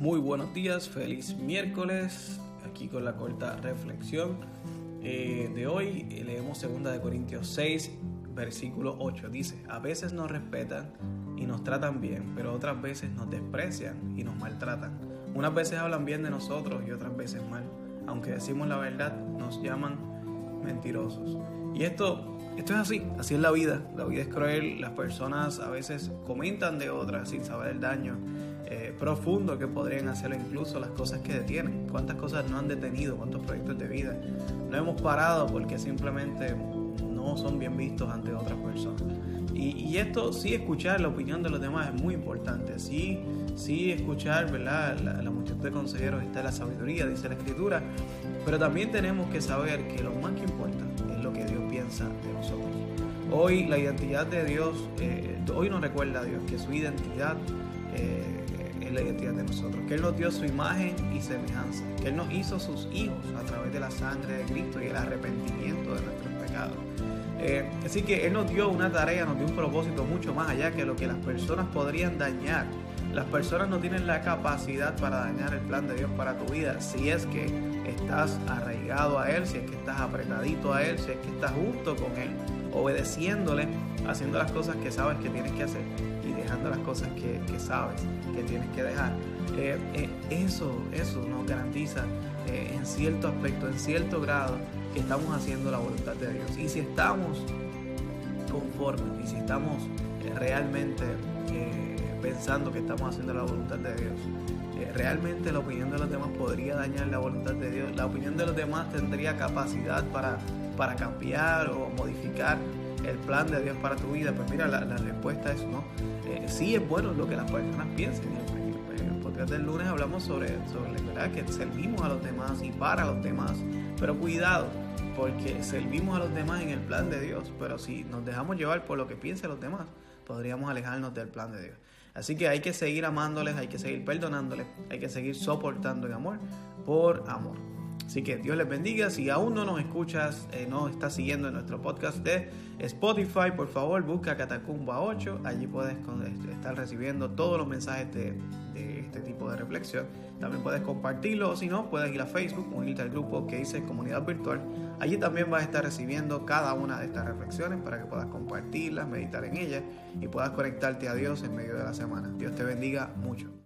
Muy buenos días, feliz miércoles, aquí con la corta reflexión eh, de hoy. Leemos 2 Corintios 6, versículo 8. Dice, a veces nos respetan y nos tratan bien, pero otras veces nos desprecian y nos maltratan. Unas veces hablan bien de nosotros y otras veces mal. Aunque decimos la verdad, nos llaman mentirosos. Y esto, esto es así, así es la vida. La vida es cruel, las personas a veces comentan de otras sin saber el daño eh, profundo que podrían hacer incluso las cosas que detienen. Cuántas cosas no han detenido, cuántos proyectos de vida no hemos parado porque simplemente no son bien vistos ante otras personas. Y, esto, sí, escuchar la opinión de los demás es muy importante. Sí, sí, escuchar, ¿verdad? La, la multitud de consejeros está la sabiduría, dice la Escritura. Pero también tenemos que saber que lo más que importa De nosotros. Hoy la identidad de Dios, eh, hoy nos recuerda a Dios que su identidad eh, la identidad de nosotros, que Él nos dio su imagen y semejanza, que Él nos hizo sus hijos a través de la sangre de Cristo y el arrepentimiento de nuestros pecados. Eh, así que Él nos dio una tarea, nos dio un propósito mucho más allá que lo que las personas podrían dañar. Las personas no tienen la capacidad para dañar el plan de Dios para tu vida si es que estás arraigado a Él, si es que estás apretadito a Él, si es que estás junto con Él, obedeciéndole, haciendo las cosas que sabes que tienes que hacer y dejando las cosas que, sabes que tienes que dejar. Eh, eh, eso, eso nos garantiza eh, en cierto aspecto, en cierto grado, que estamos haciendo la voluntad de Dios. Y si estamos conformes y si estamos realmente pensando que estamos haciendo la voluntad de Dios, realmente la opinión de los demás podría dañar la voluntad de Dios. La opinión de los demás tendría capacidad para, para cambiar o modificar el plan de Dios para tu vida? Pues mira, la, respuesta es no. Eh, sí es bueno lo que las personas piensen. En el lunes hablamos sobre, sobre ¿verdad? que servimos a los demás y para los demás. Pero cuidado, porque servimos a los demás en el plan de Dios. Pero si nos dejamos llevar por lo que piensan los demás, podríamos alejarnos del plan de Dios. Así que hay que seguir amándoles, hay que seguir perdonándoles, hay que seguir soportando en amor por amor. Así que Dios les bendiga. Si aún no nos escuchas, eh, no estás siguiendo en nuestro podcast de Spotify, por favor busca Catacumba 8. Allí puedes este, estar recibiendo todos los mensajes de, este tipo de reflexión. También puedes compartirlo o si no, puedes ir a Facebook, unirte al grupo que dice Comunidad Virtual. Allí también vas a estar recibiendo cada una de estas reflexiones para que puedas compartirlas, meditar en ellas y puedas conectarte a Dios en medio de la semana. Dios te bendiga mucho.